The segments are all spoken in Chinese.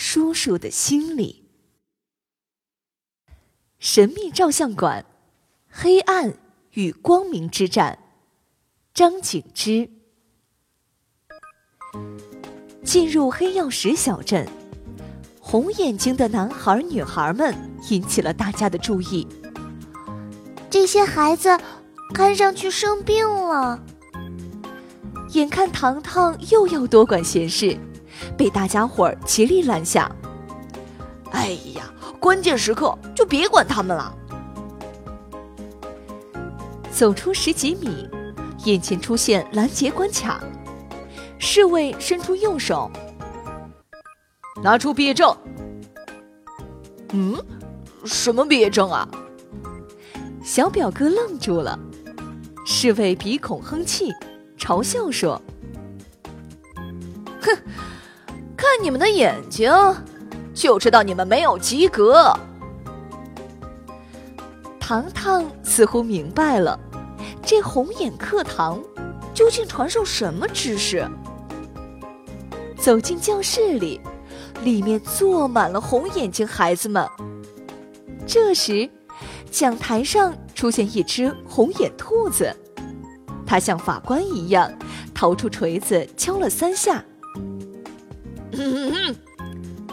叔叔的心里。神秘照相馆，黑暗与光明之战。张景之进入黑曜石小镇。红眼睛的男孩、女孩们引起了大家的注意。这些孩子看上去生病了。眼看糖糖又要多管闲事，被大家伙儿极力拦下。哎呀，关键时刻就别管他们了。走出十几米，眼前出现拦截关卡，侍卫伸出右手。拿出毕业证。嗯，什么毕业证啊？小表哥愣住了，侍卫鼻孔哼气，嘲笑说：“你们的眼睛，就知道你们没有及格。”糖糖似乎明白了，这红眼课堂究竟传授什么知识。走进教室里。里面坐满了红眼睛孩子们。这时，讲台上出现一只红眼兔子，它像法官一样，掏出锤子敲了三下。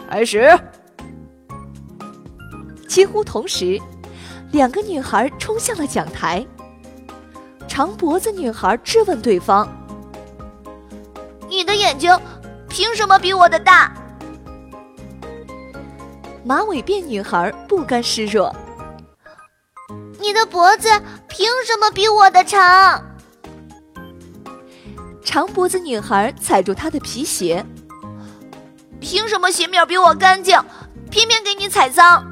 开始。几乎同时，两个女孩冲向了讲台。长脖子女孩质问对方：“你的眼睛凭什么比我的大？”马尾辫女孩不甘示弱：“你的脖子凭什么比我的长？”长脖子女孩踩住她的皮鞋：“凭什么鞋面比我干净，偏偏给你踩脏？”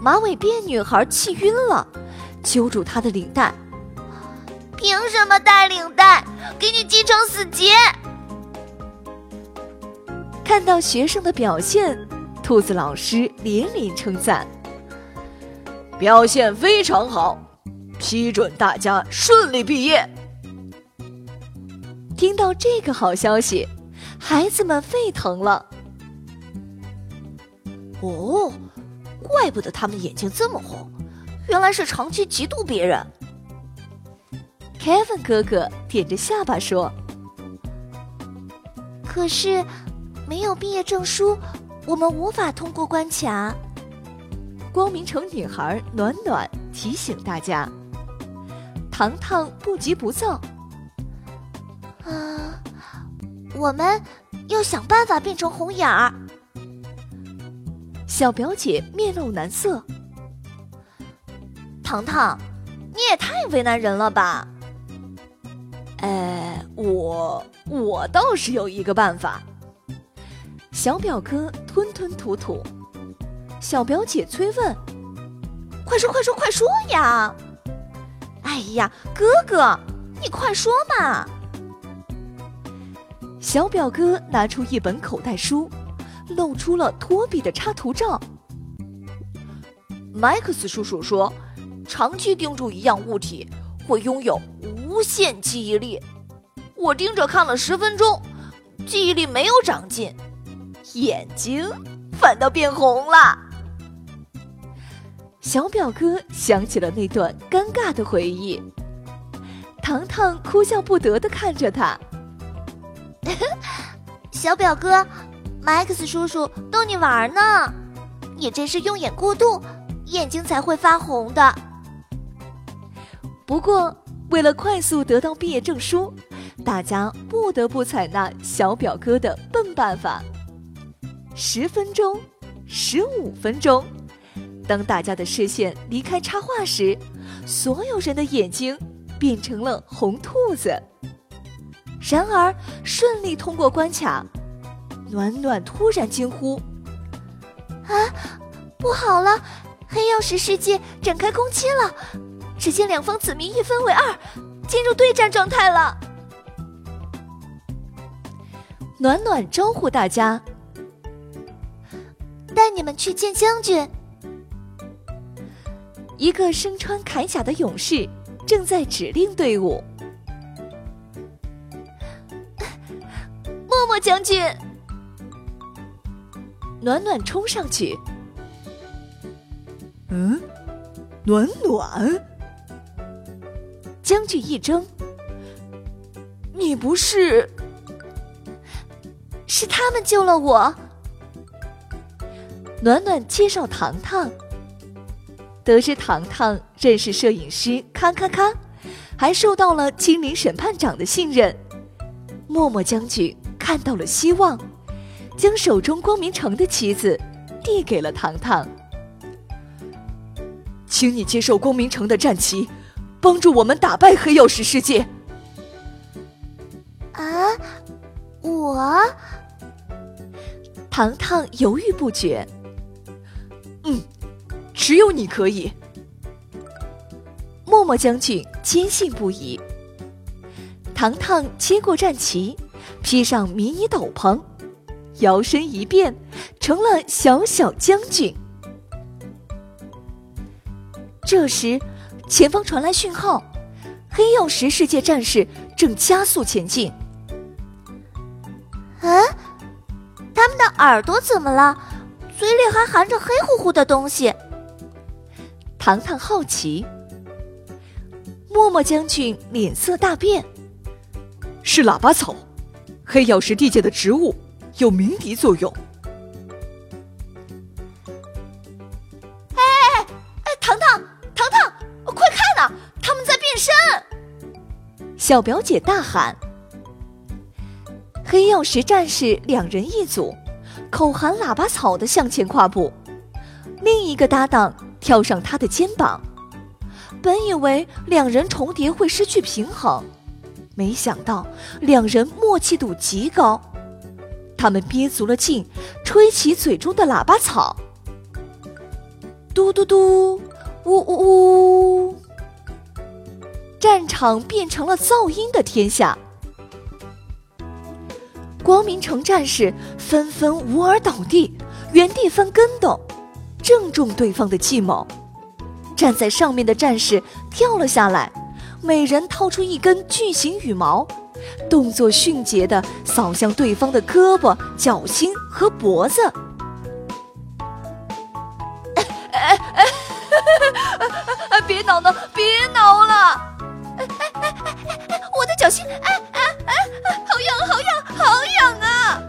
马尾辫女孩气晕了，揪住她的领带：“凭什么带领带？给你系成死结！”看到学生的表现。兔子老师连连称赞，表现非常好，批准大家顺利毕业。听到这个好消息，孩子们沸腾了。哦，怪不得他们眼睛这么红，原来是长期嫉妒别人。Kevin 哥哥点着下巴说：“可是，没有毕业证书。”我们无法通过关卡。光明城女孩暖暖提醒大家：“糖糖不急不躁。”啊，我们要想办法变成红眼儿。小表姐面露难色：“糖糖，你也太为难人了吧？”哎，我我倒是有一个办法。小表哥吞吞吐吐，小表姐催问：“快说快说快说呀！”哎呀，哥哥，你快说嘛！小表哥拿出一本口袋书，露出了托比的插图照。麦克斯叔叔说：“长期盯住一样物体，会拥有无限记忆力。”我盯着看了十分钟，记忆力没有长进。眼睛反倒变红了。小表哥想起了那段尴尬的回忆，糖糖哭笑不得的看着他。小表哥，麦克斯叔叔逗你玩呢，你这是用眼过度，眼睛才会发红的。不过，为了快速得到毕业证书，大家不得不采纳小表哥的笨办法。十分钟，十五分钟，当大家的视线离开插画时，所有人的眼睛变成了红兔子。然而，顺利通过关卡，暖暖突然惊呼：“啊，不好了！黑曜石世界展开攻击了！只见两方子民一分为二，进入对战状态了。”暖暖招呼大家。带你们去见将军。一个身穿铠甲的勇士正在指令队伍。将军，暖暖冲上去。嗯，暖暖。将军一怔，你不是？是他们救了我。暖暖介绍糖糖，得知糖糖认识摄影师咔咔咔，还受到了精灵审判长的信任。默默将军看到了希望，将手中光明城的旗子递给了糖糖，请你接受光明城的战旗，帮助我们打败黑曜石世界。啊，我？糖糖犹豫不决。嗯，只有你可以。默默将军坚信不疑。糖糖接过战旗，披上迷你斗篷，摇身一变成了小小将军。这时，前方传来讯号，黑曜石世界战士正加速前进。啊，他们的耳朵怎么了？嘴里还含着黑乎乎的东西。糖糖好奇，默默将军脸色大变。是喇叭草，黑曜石地界的植物，有鸣笛作用。哎哎哎！糖糖，糖糖，快看呐，他们在变身！小表姐大喊。黑曜石战士两人一组。口含喇叭草的向前跨步，另一个搭档跳上他的肩膀。本以为两人重叠会失去平衡，没想到两人默契度极高。他们憋足了劲，吹起嘴中的喇叭草，嘟嘟嘟，呜呜呜，战场变成了噪音的天下。光明城战士纷纷无耳倒地，原地翻跟斗，正中对方的计谋。站在上面的战士跳了下来，每人掏出一根巨型羽毛，动作迅捷地扫向对方的胳膊、脚心和脖子。哎哎哎！哎，别挠了，别挠了！哎哎哎哎哎！我的脚心！哎哎哎！好痒，好痒！好痒啊！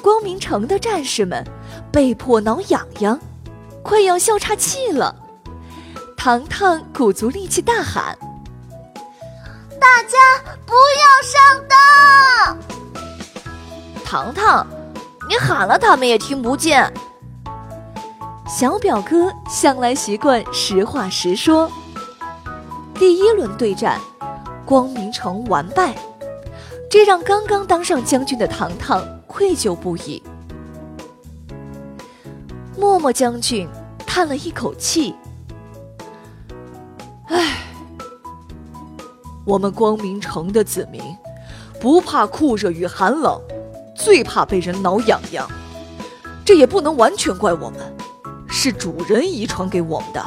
光明城的战士们被迫挠痒痒，快要笑岔气了。糖糖鼓足力气大喊：“大家不要上当！”糖糖，你喊了，他们也听不见。小表哥向来习惯实话实说。第一轮对战。光明城完败，这让刚刚当上将军的糖糖愧疚不已。默默将军叹了一口气：“我们光明城的子民不怕酷热与寒冷，最怕被人挠痒痒。这也不能完全怪我们，是主人遗传给我们的。”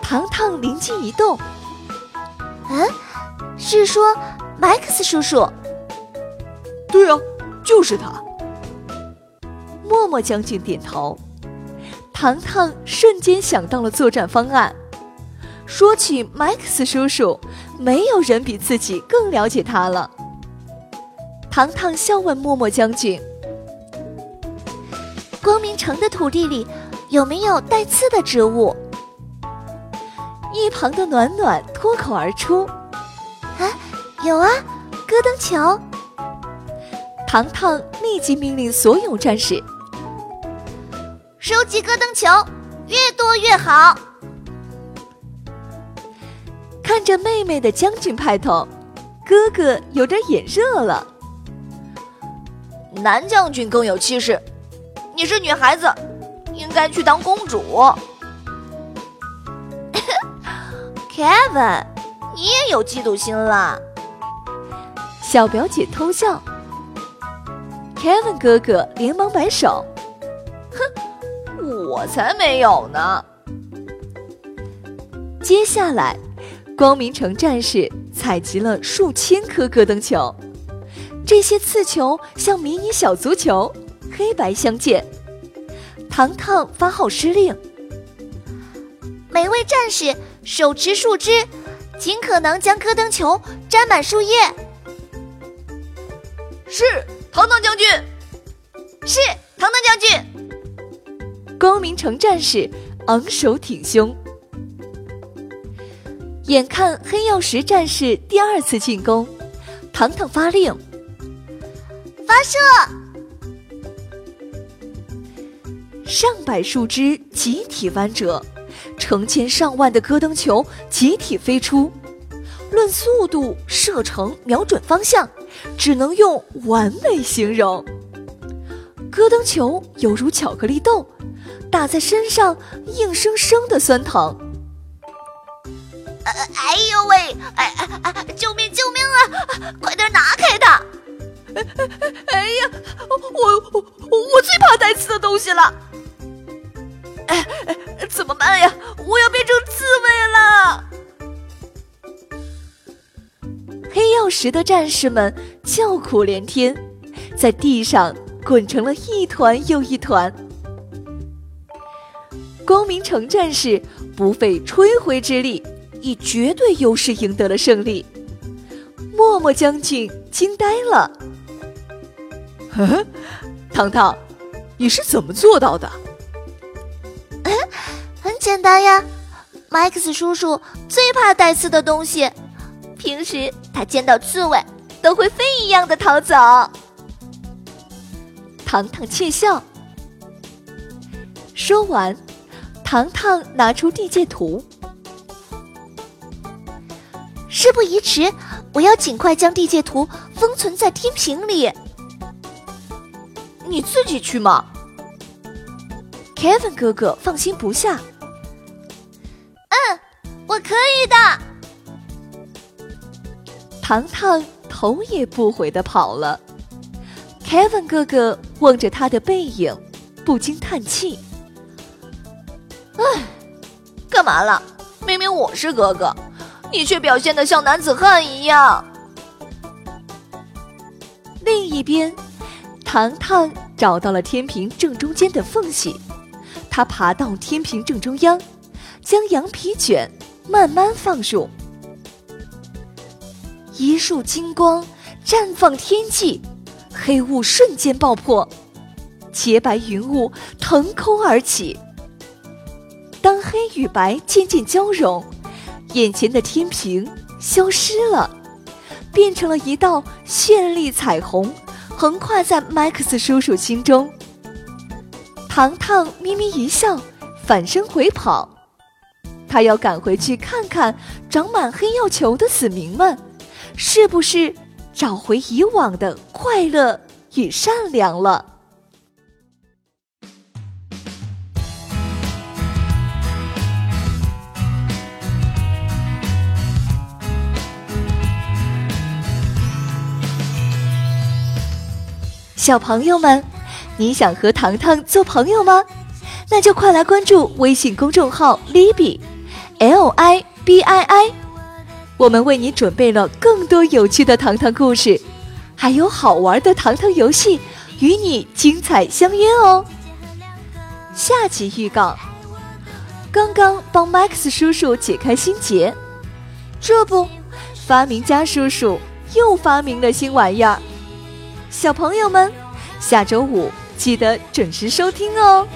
糖糖灵机一动。嗯，是说麦克斯叔叔？对啊，就是他。默默将军点头，糖糖瞬间想到了作战方案。说起麦克斯叔叔，没有人比自己更了解他了。糖糖笑问默默将军：“光明城的土地里有没有带刺的植物？”一旁的暖暖脱口而出：“啊，有啊，戈登球。”糖糖立即命令所有战士收集戈登球，越多越好。看着妹妹的将军派头，哥哥有点眼热了。男将军更有气势，你是女孩子，应该去当公主。Kevin，你也有嫉妒心啦？小表姐偷笑。Kevin 哥哥连忙摆手：“哼，我才没有呢。”接下来，光明城战士采集了数千颗戈登球，这些刺球像迷你小足球，黑白相间。糖糖发号施令：每位战士手持树枝，尽可能将戈登球沾满树叶。是。糖糖将军，是糖糖将军。光明城战士昂首挺胸。眼看黑曜石战士第二次进攻，糖糖发令：发射！上百树枝集体弯折，成千上万的戈登球集体飞出。论速度、射程、瞄准方向，只能用完美形容。戈登球犹如巧克力豆，打在身上硬生生的酸疼。哎呦喂！哎哎哎！救命！救命啊！快点拿开它！哎哎哎呀，我我我最怕带刺的东西了！哎哎，怎么办呀？我要变成刺猬了！黑曜石的战士们叫苦连天，在地上滚成了一团又一团。光明城战士不费吹灰之力，以绝对优势赢得了胜利。默默将军惊呆了：“嗯，糖糖，你是怎么做到的？”“很简单呀，麦克斯叔叔最怕带刺的东西。”平时他见到刺猬都会飞一样的逃走。糖糖窃笑。说完，糖糖拿出地界图。事不宜迟，我要尽快将地界图封存在天平里。你自己去吗？Kevin 哥哥放心不下。嗯，我可以的。糖糖头也不回的跑了，Kevin 哥哥望着他的背影，不禁叹气：“唉，干嘛了？明明我是哥哥，你却表现的像男子汉一样。”另一边，糖糖找到了天平正中间的缝隙，他爬到天平正中央，将羊皮卷慢慢放入。一束金光绽放天际，黑雾瞬间爆破，洁白云雾腾空而起。当黑与白渐渐交融，眼前的天平消失了，变成了一道绚丽彩虹，横跨在麦克斯叔叔心中。糖糖咪咪一笑，反身回跑，他要赶回去看看长满黑曜球的子民们。是不是找回以往的快乐与善良了？小朋友们，你想和糖糖做朋友吗？那就快来关注微信公众号 “Libby”，L I B I I。我们为你准备了更多有趣的糖糖故事，还有好玩的糖糖游戏，与你精彩相约哦。下集预告：刚刚帮 Max 叔叔解开心结，这不，发明家叔叔又发明了新玩意儿。小朋友们，下周五记得准时收听哦。